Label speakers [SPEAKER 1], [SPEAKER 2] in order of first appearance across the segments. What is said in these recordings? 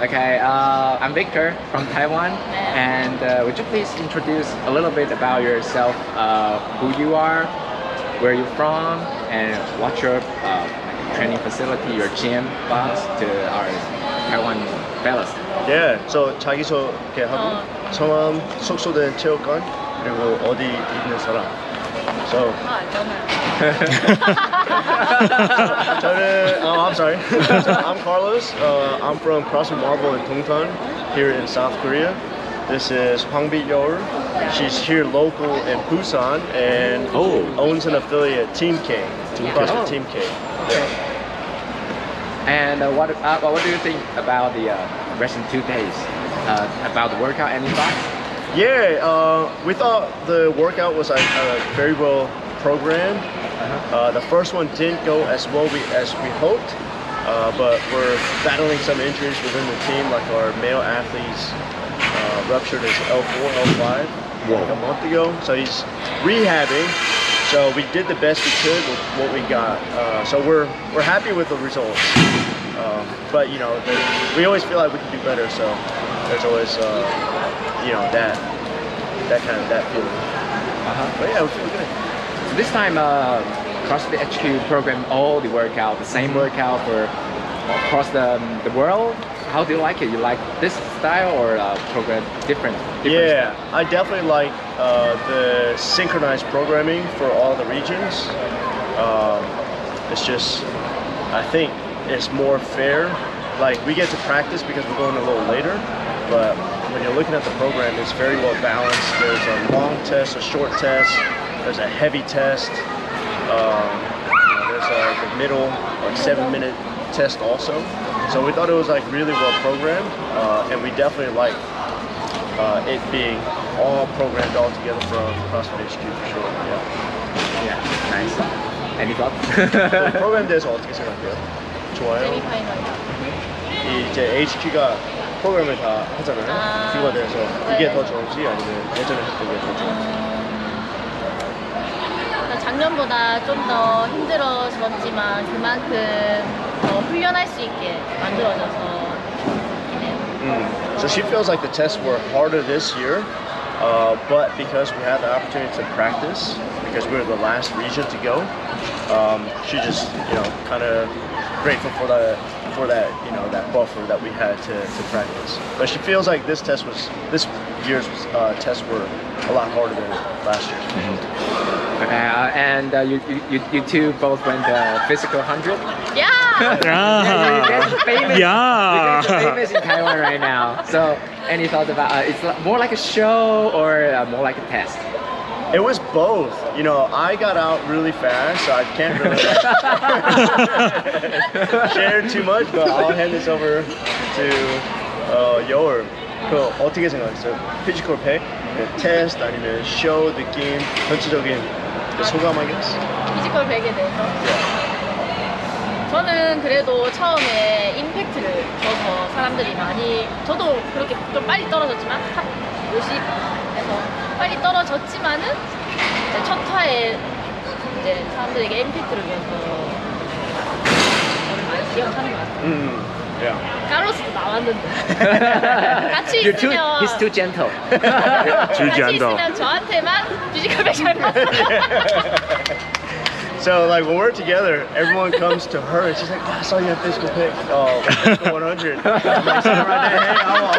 [SPEAKER 1] Okay, uh, I'm Victor from Taiwan, and uh, would you please introduce a little bit about yourself, uh, who you are, where you're from, and what's your uh, training facility, your gym box to our Taiwan fellas?
[SPEAKER 2] 예, 저 자기소개하고
[SPEAKER 3] 어.
[SPEAKER 2] 성함, 속소된 체육관 그리고 어디 있는 사람. So. oh, I'm sorry. I'm Carlos. Uh, I'm from CrossFit Marvel in Dongtan, here in South Korea. This is Hwangbi Yor. She's here local in Busan and
[SPEAKER 1] oh.
[SPEAKER 2] owns an affiliate, Team K,
[SPEAKER 1] yeah.
[SPEAKER 2] CrossFit.
[SPEAKER 1] Oh.
[SPEAKER 2] Team K. Okay.
[SPEAKER 1] And uh, what uh, what do you think about the uh, recent two days uh, about the workout? Any thoughts?
[SPEAKER 2] Yeah, uh, we thought the workout was like, uh, very well programmed. Uh, the first one didn't go as well we, as we hoped, uh, but we're battling some injuries within the team, like our male athletes uh, ruptured his L4, L5 like a month ago, so he's rehabbing. So we did the best we could with what we got. Uh, so we're we're happy with the results. Um, but you know, we always feel like we can do better. So there's always uh, you know that that kind of that feeling.
[SPEAKER 1] Uh-huh.
[SPEAKER 2] But yeah, we feel good.
[SPEAKER 1] So this time, uh, CrossFit HQ program all the workout, the same workout for across the, the world. How do you like it? You like this style or uh, program different? different
[SPEAKER 2] Yeah,
[SPEAKER 1] style?
[SPEAKER 2] I definitely like uh, the synchronized programming for all the regions. Um, it's just, I think it's more fair. Like we get to practice because we're going a little later, but when you're looking at the program, it's very well balanced. There's a long test, a short test, there's a heavy test. Um, you know, there's a the middle, like seven minute test also. So we thought it was like really well programmed, uh, and we definitely like uh, it being all programmed all together from CrossFit HQ for sure. Yeah.
[SPEAKER 1] Yeah, nice. Any thoughts?
[SPEAKER 2] 프로그램에 대해서 어떻게 생각해요? 좋아요.
[SPEAKER 3] 세미파이널이요.
[SPEAKER 2] 이 이제 HQ가 프로그램을 다 하잖아요.
[SPEAKER 3] 아.
[SPEAKER 2] 그거에 대해서 이게
[SPEAKER 3] 네.
[SPEAKER 2] 더 좋은지 아니면 예전에 했던 게 더 좋은지.
[SPEAKER 3] 그러니까 작년보다 좀 더 힘들어졌지만 그만큼 더 훈련할 수 있게 만들어져서 좋네요.
[SPEAKER 2] Mm. So she feels like the tests were harder this year, uh, but because we had the opportunity to practice, because we were the last region to go, um, she just you know kind of grateful for the for that you know that buffer that we had to, to practice. But she feels like this test was this year's uh, tests were a lot harder than last year's.
[SPEAKER 1] okay, uh, and uh, you, you, you- you two both went uh, physical 100?
[SPEAKER 3] Yeah.
[SPEAKER 1] Yeah, you guys are famous.
[SPEAKER 4] Yeah.
[SPEAKER 1] You guys are famous in Taiwan right now. So, any thoughts about uh, it's more like a show or uh, more like a test?
[SPEAKER 2] It was both. You know, I got out really fast, so I can't really share too much, but I'll hand this over to uh, Your. 그 어떻게 생각했어요? 피지컬 팩, 그 테스트 아니면 쇼 느낌, 전체적인 그 소감 하겠어?
[SPEAKER 3] 피지컬 백에 대해서 저는 그래도 처음에 임팩트를 줘서 사람들이 많이 저도 그렇게 좀 빨리 떨어졌지만 탑 50에서 빨리 떨어졌지만은 이제 첫 화에 이제 사람들에게 임팩트를 줘서 저를 많이 기억하는 것 같아요.
[SPEAKER 2] 음, 야.
[SPEAKER 3] 카로스도 나왔는데 같이
[SPEAKER 1] You're too,
[SPEAKER 3] 있으면
[SPEAKER 1] he's too gentle.
[SPEAKER 3] 같이
[SPEAKER 4] gentle.
[SPEAKER 3] 있으면 저한테만 피지컬 백잘 받아요.
[SPEAKER 2] So like when we're together, everyone comes to her and she's like, oh, I saw you at physical pick. Oh, physical 100. I'm like, sitting right there, hey, I want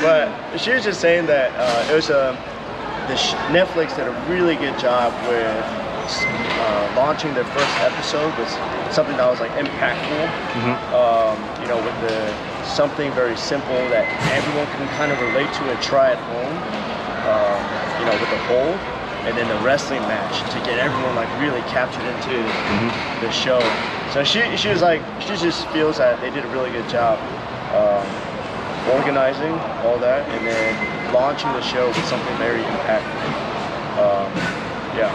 [SPEAKER 2] But she was just saying that uh, it was a the sh- Netflix did a really good job with uh, launching their first episode with something that was like impactful. Um, you know, with the something very simple that everyone can kind of relate to and try at home. Um, you know, with the whole, and then the wrestling match to get everyone like really captured into the show. So she she was like she just feels that they did a really good job. Um, organizing all that and then launching the show with something very impactful. Um, yeah.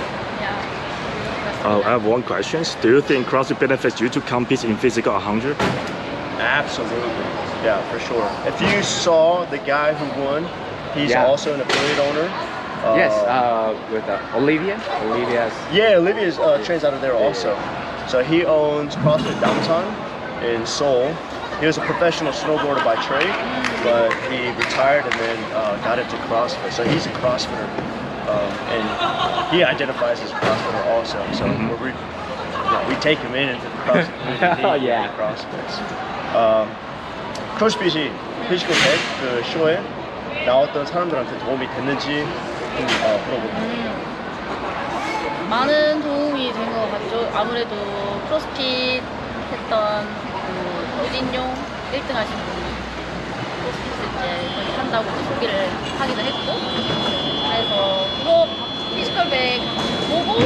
[SPEAKER 4] Uh, I have one question. Do you think CrossFit benefits you to compete in physical 100?
[SPEAKER 2] Absolutely. Yeah, for sure. If you saw the guy who won, he's
[SPEAKER 1] Yeah.
[SPEAKER 2] also an affiliate owner.
[SPEAKER 1] yes,
[SPEAKER 2] Uh,
[SPEAKER 1] uh, with uh, Olivia. Olivia's.
[SPEAKER 2] yeah, Olivia uh, trains out of there also. So he owns CrossFit Downtown in Seoul, he was a professional snowboarder by trade, but he retired and then uh, got into CrossFit. So he's a CrossFitter, um, and he identifies as a CrossFitter also. So we're re- yeah, we take him in into the CrossFit community.
[SPEAKER 1] Yeah.
[SPEAKER 2] and CrossFits. Um, 크로스핏이 피지컬 그 쇼에 나왔던 사람들한테 도움이 됐는지 좀 어, 물어볼게요.
[SPEAKER 3] 많은 도움이 된 것 같죠. 아무래도 크로스핏 했던 그 노진용 1등 하신 분이 크로스핏 이제 거기 한다고 이제 소개를 하기도 했고 그래서 그거 피지컬백 보고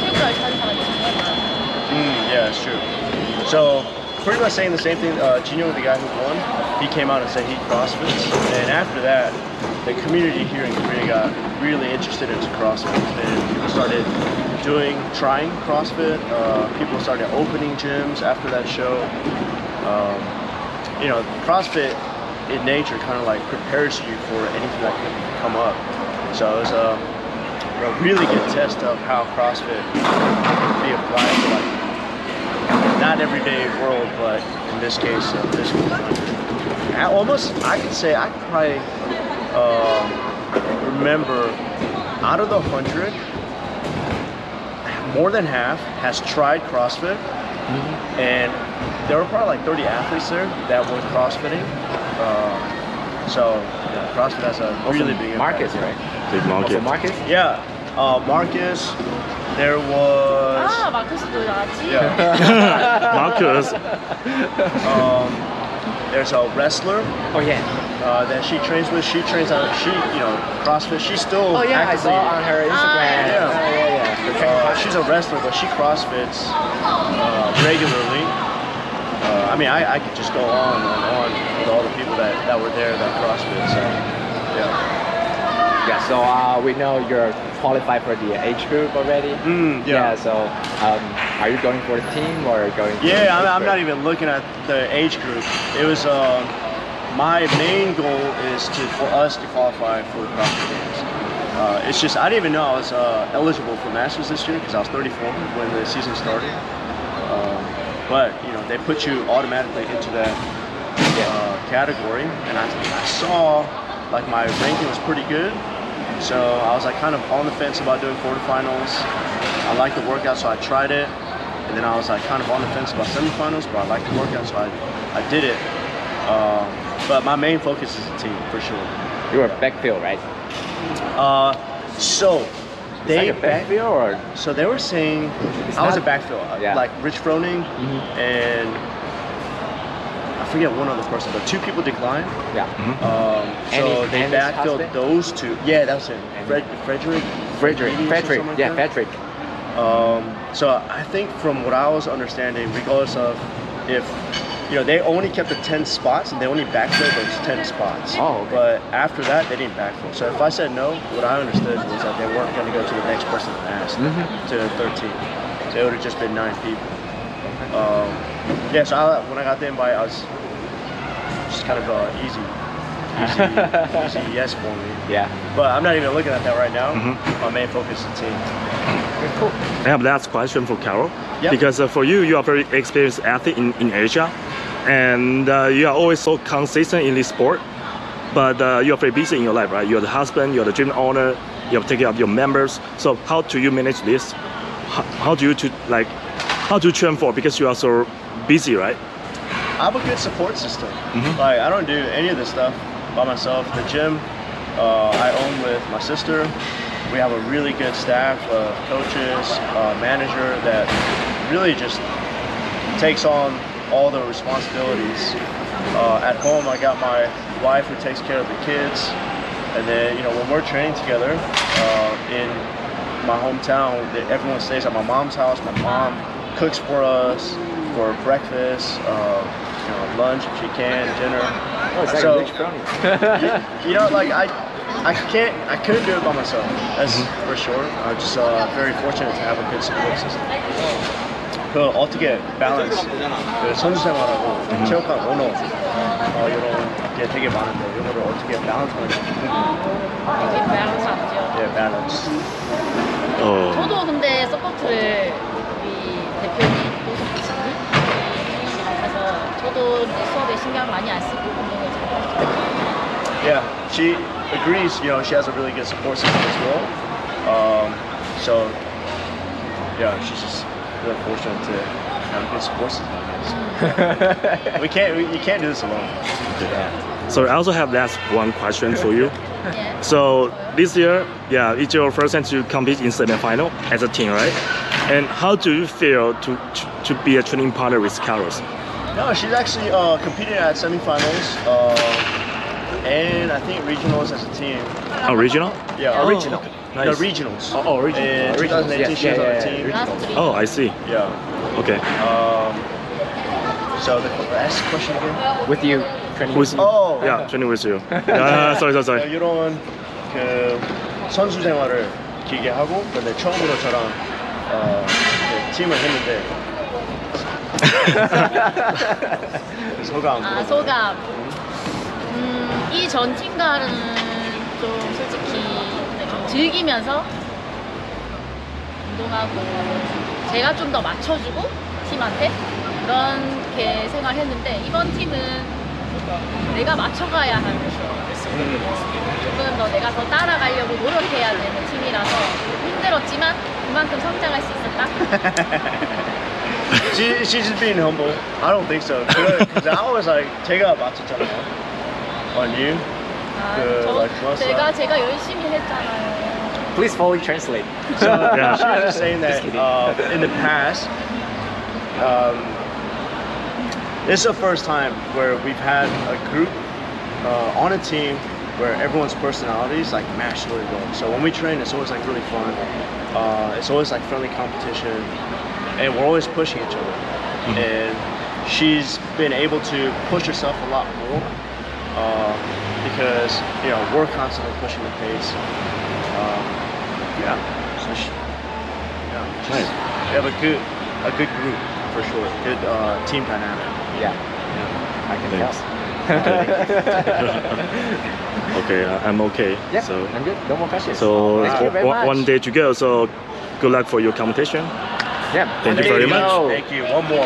[SPEAKER 3] 체육을 찾은 사람이 정말 많아요.
[SPEAKER 2] Mm, yeah, it's true. So, pretty much saying the same thing. Uh, Gino, the guy who won, he came out and said he CrossFits, and after that, the community here in Korea got really interested into CrossFit, and people started doing, trying CrossFit. Uh, people started opening gyms after that show. Um, you know, CrossFit in nature kind of like prepares you for anything that could come up. So it was a, a really good test of how CrossFit can be applied to like not everyday world, but in this case, this I almost I could say I could probably um, remember, out of the 100, more than half has tried CrossFit. Mm-hmm. And there were probably like 30 athletes there that were CrossFitting. Uh, so yeah, CrossFit has a also really big
[SPEAKER 1] market, right?
[SPEAKER 4] Big market.
[SPEAKER 1] Also Marcus?
[SPEAKER 2] Yeah. Uh, Marcus, there was.
[SPEAKER 3] Ah, Marcus Luigi.
[SPEAKER 2] Yeah.
[SPEAKER 4] Marcus.
[SPEAKER 2] Um, there's a wrestler.
[SPEAKER 1] Oh, yeah
[SPEAKER 2] uh, that she trains with. She trains on she, you know, CrossFit. She's still
[SPEAKER 1] Oh yeah, I
[SPEAKER 2] actively.
[SPEAKER 1] saw on her Instagram.
[SPEAKER 2] yeah.
[SPEAKER 1] Oh, yeah, yeah.
[SPEAKER 2] Uh, she's a wrestler, but she CrossFits uh, regularly. Uh, I mean, I, I could just go on and on with all the people that, that were there that CrossFit. So, yeah.
[SPEAKER 1] Yeah, so uh, we know you're qualified for the age group already.
[SPEAKER 2] Mm, yeah.
[SPEAKER 1] so um, are you going for the team or going?
[SPEAKER 2] Yeah, I'm, I'm not even looking at the age group. It was uh, my main goal is to for us to qualify for the CrossFit Games. Uh, it's just I didn't even know I was uh, eligible for Masters this year because I was 34 when the season started. Um, but you know they put you automatically into that uh, category, and I, I saw like my ranking was pretty good. So I was like kind of on the fence about doing quarterfinals. I liked the workout, so I tried it. And then I was like kind of on the fence about semifinals, but I liked the workout, so I, I did it. Uh, but my main focus is the team for sure.
[SPEAKER 1] You were backfield, right?
[SPEAKER 2] Uh, so they
[SPEAKER 1] like a backfield or
[SPEAKER 2] so they were saying
[SPEAKER 1] It's
[SPEAKER 2] I was a backfield, uh,
[SPEAKER 1] Yeah.
[SPEAKER 2] like Rich Froning
[SPEAKER 1] Mhm.
[SPEAKER 2] and I forget one other person, but two people declined.
[SPEAKER 1] yeah.
[SPEAKER 2] Um, so
[SPEAKER 1] Andy-
[SPEAKER 2] they
[SPEAKER 1] Andy's
[SPEAKER 2] backfilled
[SPEAKER 1] husband?
[SPEAKER 2] those two. Yeah, that was it. Fred, Frederick.
[SPEAKER 1] Frederick,
[SPEAKER 2] Frederick or
[SPEAKER 1] Patrick,
[SPEAKER 2] something like
[SPEAKER 1] yeah,
[SPEAKER 2] that.
[SPEAKER 1] Patrick.
[SPEAKER 2] Um, so I think from what I was understanding, regardless of if you know they only kept the ten spots and they only backfilled those ten spots.
[SPEAKER 1] Oh, okay.
[SPEAKER 2] But after that, they didn't backfill. So if I said no, what I understood was that they weren't going to go to the next person that asked
[SPEAKER 1] Mhm.
[SPEAKER 2] to 13. So it would have just been nine people. Um, yeah. So I, when I got the invite, I was just kind of uh, easy, easy, easy yes for me.
[SPEAKER 1] Yeah.
[SPEAKER 2] But I'm not even looking at that right now.
[SPEAKER 4] Mhm.
[SPEAKER 2] My main focus is the team.
[SPEAKER 1] Cool.
[SPEAKER 4] I have last question for Carol.
[SPEAKER 2] Yep.
[SPEAKER 4] Because uh, for you, you are very experienced athlete in, in Asia, and uh, you are always so consistent in this sport. But uh, you are very busy in your life, right? You're the husband, you're the gym owner, you have to take care of your members. So how do you manage this? How, how do you to like, how do you train for? Because you are so busy, right?
[SPEAKER 2] I have a good support system.
[SPEAKER 4] Mhm.
[SPEAKER 2] Like I don't do any of this stuff by myself. The gym uh, I own with my sister. We have a really good staff of coaches, uh, manager that really just takes on all the responsibilities. Uh, at home, I got my wife who takes care of the kids, and then you know when we're training together uh, in my hometown, everyone stays at my mom's house. My mom cooks for us for breakfast, uh, you know, lunch if she can, dinner.
[SPEAKER 1] Oh, it's like
[SPEAKER 2] So-
[SPEAKER 1] brownie.
[SPEAKER 2] You know, like I, I can't, I couldn't do it by myself. That's for sure. I'm just uh, very fortunate to have a good support system. 그 어떻게 밸런스 그 선수 생활하고 체육관 오너 어, 이런 게 되게 많은데 이거를 어떻게 밸런스하는지
[SPEAKER 3] 되게 밸런스 안 돼요.
[SPEAKER 2] 예 밸런스
[SPEAKER 4] 어,
[SPEAKER 3] 저도 근데 서포트를 우리 대표님, 호수님 그래서 저도 신경 많이 안 쓰고 운동을 잘하죠.
[SPEAKER 2] Yeah, she agrees. You know, she has a really good support system as well. Um, so yeah, she's just really fortunate to have a good support system. We can't. We, you can't do this alone.
[SPEAKER 4] So I also have last one question for you.
[SPEAKER 3] 예.
[SPEAKER 4] So this year, yeah, it's your first time to compete in semi-final as a team, right? And how do you feel to to, to be a training partner with Carlos?
[SPEAKER 2] No, she's actually uh, competing at semifinals uh, and I think regionals as a team.
[SPEAKER 4] Original?
[SPEAKER 2] Yeah,
[SPEAKER 1] Oh,
[SPEAKER 2] original.
[SPEAKER 1] okay.
[SPEAKER 2] The
[SPEAKER 4] Nice.
[SPEAKER 2] regionals.
[SPEAKER 1] Oh, oh, original.
[SPEAKER 2] In
[SPEAKER 1] Originals,
[SPEAKER 2] 2018,
[SPEAKER 1] yes,
[SPEAKER 2] she was
[SPEAKER 1] yeah, yeah,
[SPEAKER 2] the
[SPEAKER 1] yeah.
[SPEAKER 3] 라스트 리
[SPEAKER 4] Oh, I see.
[SPEAKER 2] Yeah.
[SPEAKER 4] Okay.
[SPEAKER 2] Um, so the the question again.
[SPEAKER 1] With you, training
[SPEAKER 4] Who's-
[SPEAKER 1] with you.
[SPEAKER 2] Oh,
[SPEAKER 4] Yeah, training with you. Yeah, sorry, sorry, sorry.
[SPEAKER 2] 이런 그 선수 생활을 길게 하고 근데 처음으로 저랑 어, 팀을 했는데 소감.
[SPEAKER 3] 아 소감. 음, 이전 팀과는 좀 솔직히 네, 좀 즐기면서 운동하고 제가 좀 더 맞춰주고 팀한테 그렇게 생활했는데 이번 팀은 내가 맞춰가야 하는 조금 더 내가 더 따라가려고 노력해야 되는 팀이라서 힘들었지만 그만큼 성장할 수 있었다.
[SPEAKER 2] She, she's just being humble. I don't think so. Because I was like, 제가 맞췄잖아요. On you.
[SPEAKER 3] 아,
[SPEAKER 2] 그,
[SPEAKER 3] 저,
[SPEAKER 2] like, plus
[SPEAKER 3] 제가 제가 열심히 했잖아요.
[SPEAKER 1] Please fully translate.
[SPEAKER 2] So
[SPEAKER 4] Yeah.
[SPEAKER 2] she was just saying that
[SPEAKER 1] Just kidding.
[SPEAKER 2] uh, in the past, um, this is the first time where we've had a group uh, on a team where everyone's personalities like match really well. So when we train, it's always like really fun. Uh, it's always like friendly competition, and we're always pushing each other. And she's been able to push herself a lot more uh, because you know we're constantly pushing the pace. Um, yeah, so she, yeah, just,
[SPEAKER 4] Nice.
[SPEAKER 2] we have a good a good group for sure. Good uh, team dynamic.
[SPEAKER 1] Yeah, I can
[SPEAKER 4] Thanks.
[SPEAKER 1] tell.
[SPEAKER 4] Okay, I- I'm okay.
[SPEAKER 1] yeah,
[SPEAKER 4] So,
[SPEAKER 1] I'm good. No more questions.
[SPEAKER 4] so
[SPEAKER 1] thank you very
[SPEAKER 4] one,
[SPEAKER 1] much.
[SPEAKER 4] one day to go. So, good luck for your competition.
[SPEAKER 1] Yeah.
[SPEAKER 4] Thank you very much.
[SPEAKER 1] go.
[SPEAKER 2] Thank you. One more.